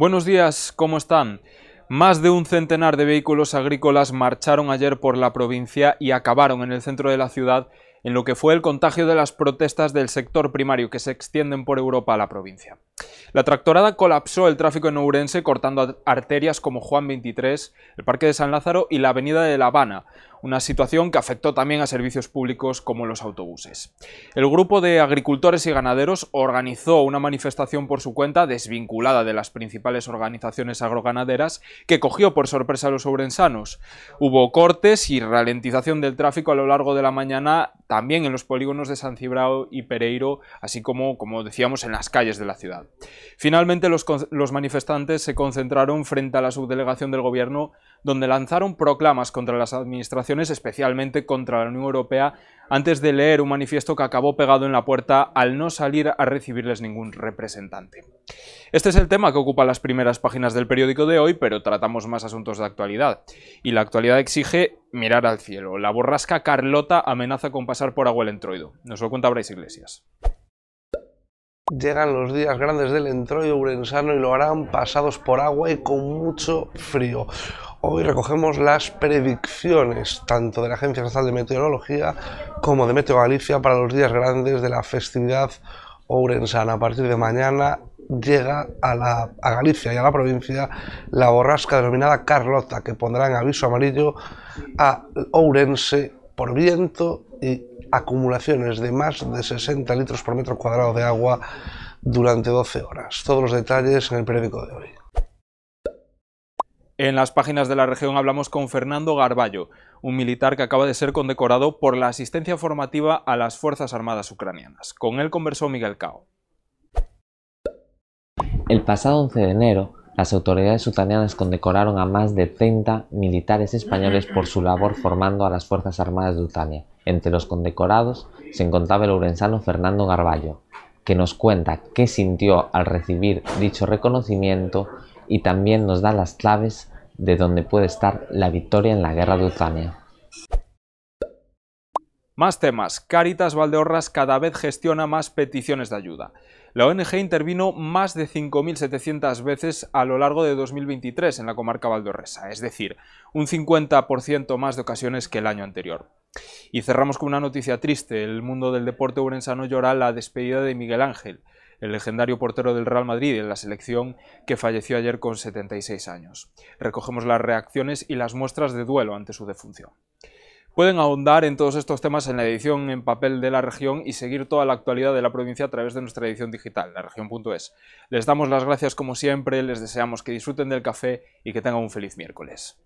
Buenos días, ¿cómo están? Más de un centenar de vehículos agrícolas marcharon ayer por la provincia y acabaron en el centro de la ciudad en lo que fue el contagio de las protestas del sector primario que se extienden por Europa a la provincia. La tractorada colapsó el tráfico en Ourense cortando arterias como Juan 23, el Parque de San Lázaro y la Avenida de La Habana, una situación que afectó también a servicios públicos como los autobuses. El grupo de agricultores y ganaderos organizó una manifestación por su cuenta desvinculada de las principales organizaciones agroganaderas que cogió por sorpresa a los ourensanos. Hubo cortes y ralentización del tráfico a lo largo de la mañana también en los polígonos de San Cibrao y Pereiro, así como, como decíamos, en las calles de la ciudad. Finalmente los, los manifestantes se concentraron frente a la subdelegación del gobierno donde lanzaron proclamas contra las administraciones, especialmente contra la Unión Europea, antes de leer un manifiesto que acabó pegado en la puerta al no salir a recibirles ningún representante. Este es el tema que ocupa las primeras páginas del periódico de hoy, pero tratamos más asuntos de actualidad. Y la actualidad exige mirar al cielo. La borrasca Carlota amenaza con pasar por agua el entroido. Nos lo cuenta Brais Iglesias. Llegan los días grandes del entroido urensano y lo harán pasados por agua y con mucho frío. Hoy recogemos las predicciones tanto de la Agencia Estatal de Meteorología como de Meteo Galicia para los días grandes de la festividad ourensana. A partir de mañana llega a, la, a Galicia y a la provincia la borrasca denominada Carlota, que pondrá en aviso amarillo a Ourense por viento y acumulaciones de más de 60 litros por metro cuadrado de agua durante 12 horas. Todos los detalles en el periódico de hoy. En las páginas de la región hablamos con Fernando Garballo, un militar que acaba de ser condecorado por la asistencia formativa a las Fuerzas Armadas ucranianas. Con él conversó Miguel Cao. El pasado 11 de enero, las autoridades ucranianas condecoraron a más de 30 militares españoles por su labor formando a las Fuerzas Armadas de Ucrania. Entre los condecorados se encontraba el urensano Fernando Garballo, que nos cuenta qué sintió al recibir dicho reconocimiento y también nos da las claves de dónde puede estar la victoria en la guerra de Ucrania. Más temas. Caritas Valdeorras cada vez gestiona más peticiones de ayuda. La ONG intervino más de 5.700 veces a lo largo de 2023 en la comarca valdorresa, es decir, un 50% más de ocasiones que el año anterior. Y cerramos con una noticia triste. El mundo del deporte urensano llora la despedida de Miguel Ángel, el legendario portero del Real Madrid en la selección que falleció ayer con 76 años. Recogemos las reacciones y las muestras de duelo ante su defunción. Pueden ahondar en todos estos temas en la edición en papel de la región y seguir toda la actualidad de la provincia a través de nuestra edición digital, la región.es. Les damos las gracias como siempre, les deseamos que disfruten del café y que tengan un feliz miércoles.